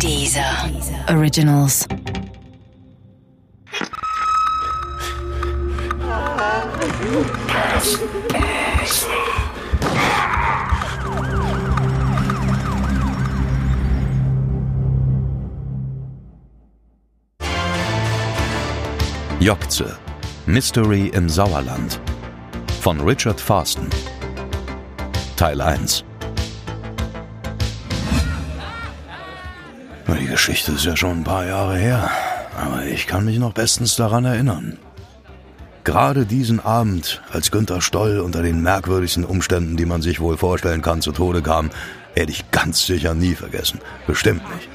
Dieser Originals. Jokze. Mystery im Sauerland. Von Richard Farsten. Teil 1. Die Geschichte ist ja schon ein paar Jahre her, aber ich kann mich noch bestens daran erinnern. Gerade diesen Abend, als Günther Stoll unter den merkwürdigsten Umständen, die man sich wohl vorstellen kann, zu Tode kam, werde ich ganz sicher nie vergessen. Bestimmt nicht.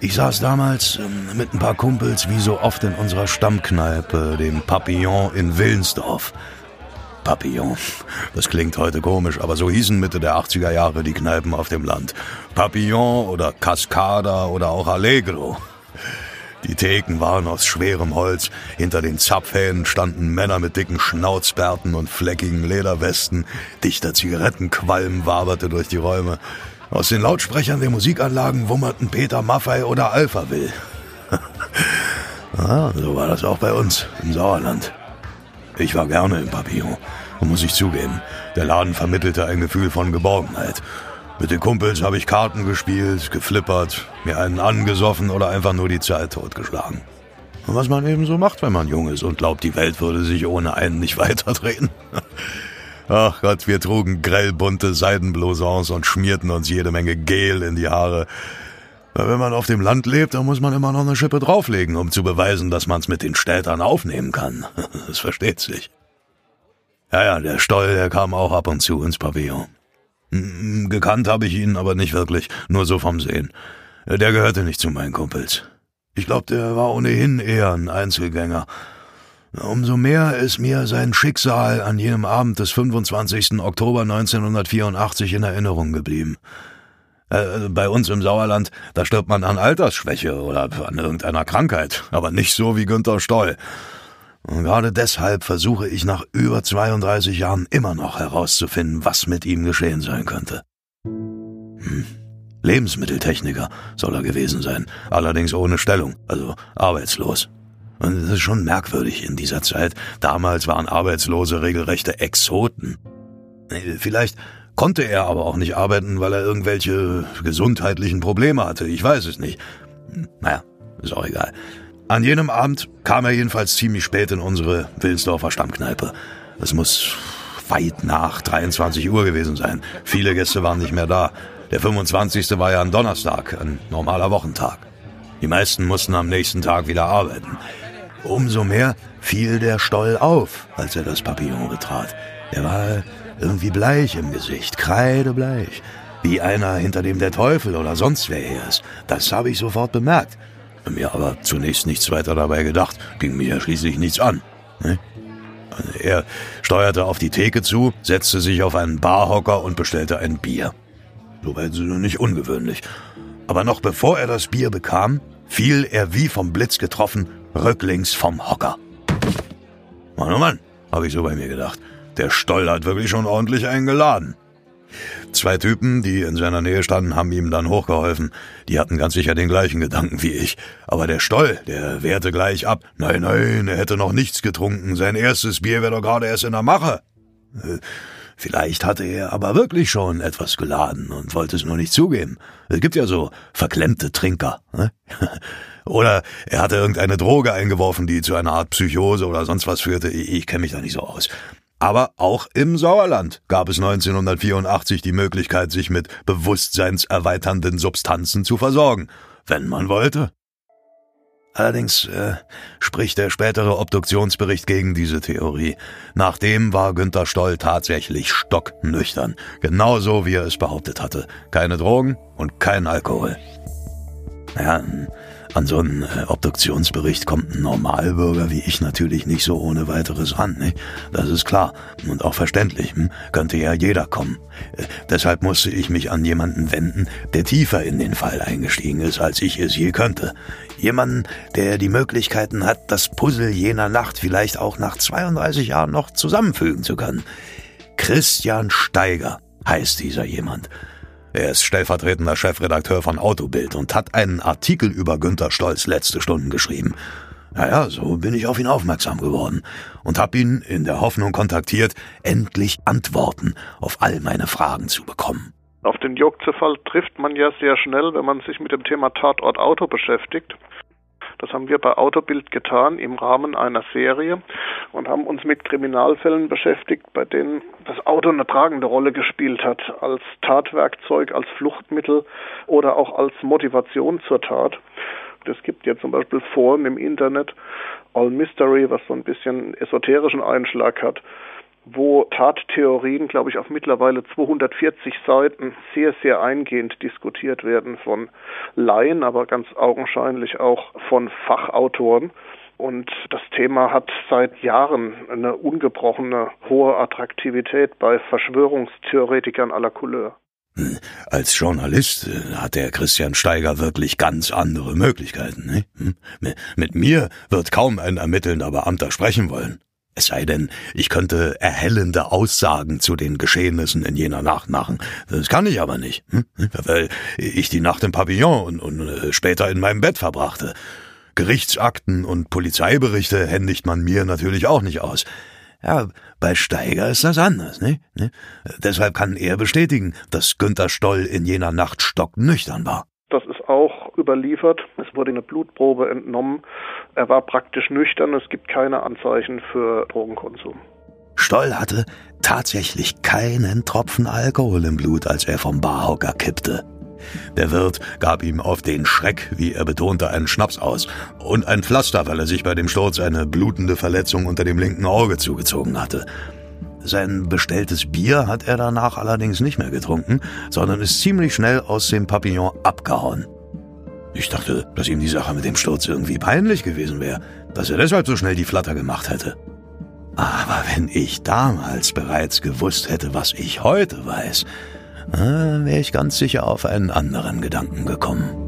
Ich saß damals ähm, mit ein paar Kumpels wie so oft in unserer Stammkneipe, dem Papillon in Willensdorf. Papillon. Das klingt heute komisch, aber so hießen Mitte der 80er Jahre die Kneipen auf dem Land. Papillon oder Cascada oder auch Allegro. Die Theken waren aus schwerem Holz. Hinter den Zapfhähnen standen Männer mit dicken Schnauzbärten und fleckigen Lederwesten. Dichter Zigarettenqualm waberte durch die Räume. Aus den Lautsprechern der Musikanlagen wummerten Peter Maffei oder Alpha Will. ah, so war das auch bei uns im Sauerland. Ich war gerne im Papillon, muss ich zugeben. Der Laden vermittelte ein Gefühl von Geborgenheit. Mit den Kumpels habe ich Karten gespielt, geflippert, mir einen angesoffen oder einfach nur die Zeit totgeschlagen. Und was man eben so macht, wenn man jung ist und glaubt, die Welt würde sich ohne einen nicht weiterdrehen. Ach Gott, wir trugen grellbunte Seidenblousons und schmierten uns jede Menge Gel in die Haare. Weil wenn man auf dem Land lebt, dann muss man immer noch eine Schippe drauflegen, um zu beweisen, dass man's mit den Städtern aufnehmen kann. Das versteht sich. Ja, ja, der Stoll, der kam auch ab und zu ins Pavillon. Gekannt habe ich ihn aber nicht wirklich, nur so vom Sehen. Der gehörte nicht zu meinen Kumpels. Ich glaube, der war ohnehin eher ein Einzelgänger. Umso mehr ist mir sein Schicksal an jenem Abend des 25. Oktober 1984 in Erinnerung geblieben. Äh, bei uns im Sauerland, da stirbt man an Altersschwäche oder an irgendeiner Krankheit, aber nicht so wie Günther Stoll. Und gerade deshalb versuche ich nach über 32 Jahren immer noch herauszufinden, was mit ihm geschehen sein könnte. Hm. Lebensmitteltechniker soll er gewesen sein, allerdings ohne Stellung, also arbeitslos. Und es ist schon merkwürdig in dieser Zeit. Damals waren Arbeitslose regelrechte Exoten. Vielleicht konnte er aber auch nicht arbeiten, weil er irgendwelche gesundheitlichen Probleme hatte. Ich weiß es nicht. Naja, ist auch egal. An jenem Abend kam er jedenfalls ziemlich spät in unsere Wilsdorfer Stammkneipe. Es muss weit nach 23 Uhr gewesen sein. Viele Gäste waren nicht mehr da. Der 25. war ja ein Donnerstag, ein normaler Wochentag. Die meisten mussten am nächsten Tag wieder arbeiten. Umso mehr fiel der Stoll auf, als er das Papillon betrat. Er war irgendwie bleich im Gesicht, kreidebleich. Wie einer, hinter dem der Teufel oder sonst wer her ist. Das habe ich sofort bemerkt. Mir aber zunächst nichts weiter dabei gedacht, ging mir ja schließlich nichts an. Ne? Er steuerte auf die Theke zu, setzte sich auf einen Barhocker und bestellte ein Bier. Soweit nicht ungewöhnlich. Aber noch bevor er das Bier bekam, fiel er wie vom Blitz getroffen rücklings vom Hocker. Mann, oh Mann, habe ich so bei mir gedacht. Der Stoll hat wirklich schon ordentlich eingeladen. Zwei Typen, die in seiner Nähe standen, haben ihm dann hochgeholfen. Die hatten ganz sicher den gleichen Gedanken wie ich. Aber der Stoll, der wehrte gleich ab. Nein, nein, er hätte noch nichts getrunken. Sein erstes Bier wäre doch gerade erst in der Mache. Äh, vielleicht hatte er aber wirklich schon etwas geladen und wollte es nur nicht zugeben. Es gibt ja so verklemmte Trinker. Ne? Oder er hatte irgendeine Droge eingeworfen, die zu einer Art Psychose oder sonst was führte. Ich, ich kenne mich da nicht so aus. Aber auch im Sauerland gab es 1984 die Möglichkeit, sich mit bewusstseinserweiternden Substanzen zu versorgen, wenn man wollte. Allerdings äh, spricht der spätere Obduktionsbericht gegen diese Theorie. Nachdem war Günther Stoll tatsächlich stocknüchtern, genauso wie er es behauptet hatte. Keine Drogen und kein Alkohol. Ja, an so einen äh, Obduktionsbericht kommt ein Normalbürger wie ich natürlich nicht so ohne weiteres ran. Nicht? Das ist klar und auch verständlich. Hm? Könnte ja jeder kommen. Äh, deshalb musste ich mich an jemanden wenden, der tiefer in den Fall eingestiegen ist, als ich es je könnte. Jemanden, der die Möglichkeiten hat, das Puzzle jener Nacht vielleicht auch nach 32 Jahren noch zusammenfügen zu können. Christian Steiger heißt dieser jemand. Er ist stellvertretender Chefredakteur von Autobild und hat einen Artikel über Günter Stolz letzte Stunden geschrieben. Naja, so bin ich auf ihn aufmerksam geworden und habe ihn in der Hoffnung kontaktiert, endlich Antworten auf all meine Fragen zu bekommen. Auf den Jokze-Fall trifft man ja sehr schnell, wenn man sich mit dem Thema Tatort Auto beschäftigt. Das haben wir bei Autobild getan im Rahmen einer Serie und haben uns mit Kriminalfällen beschäftigt, bei denen das Auto eine tragende Rolle gespielt hat, als Tatwerkzeug, als Fluchtmittel oder auch als Motivation zur Tat. Es gibt ja zum Beispiel Foren im Internet, All Mystery, was so ein bisschen esoterischen Einschlag hat, wo Tattheorien, glaube ich, auf mittlerweile 240 Seiten sehr, sehr eingehend diskutiert werden von Laien, aber ganz augenscheinlich auch von Fachautoren. Und das Thema hat seit Jahren eine ungebrochene hohe Attraktivität bei Verschwörungstheoretikern aller Couleur. Als Journalist äh, hat der Christian Steiger wirklich ganz andere Möglichkeiten. Ne? Mit mir wird kaum ein ermittelnder Beamter sprechen wollen. Es sei denn, ich könnte erhellende Aussagen zu den Geschehnissen in jener Nacht machen. Das kann ich aber nicht, hm? weil ich die Nacht im Pavillon und, und äh, später in meinem Bett verbrachte. Gerichtsakten und Polizeiberichte händigt man mir natürlich auch nicht aus. Ja, bei Steiger ist das anders, ne? Deshalb kann er bestätigen, dass Günther Stoll in jener Nacht stocknüchtern war. Das ist auch überliefert. Es wurde eine Blutprobe entnommen. Er war praktisch nüchtern. Es gibt keine Anzeichen für Drogenkonsum. Stoll hatte tatsächlich keinen Tropfen Alkohol im Blut, als er vom Barhocker kippte. Der Wirt gab ihm auf den Schreck, wie er betonte, einen Schnaps aus und ein Pflaster, weil er sich bei dem Sturz eine blutende Verletzung unter dem linken Auge zugezogen hatte. Sein bestelltes Bier hat er danach allerdings nicht mehr getrunken, sondern ist ziemlich schnell aus dem Papillon abgehauen. Ich dachte, dass ihm die Sache mit dem Sturz irgendwie peinlich gewesen wäre, dass er deshalb so schnell die Flatter gemacht hätte. Aber wenn ich damals bereits gewusst hätte, was ich heute weiß, wäre ich ganz sicher auf einen anderen Gedanken gekommen.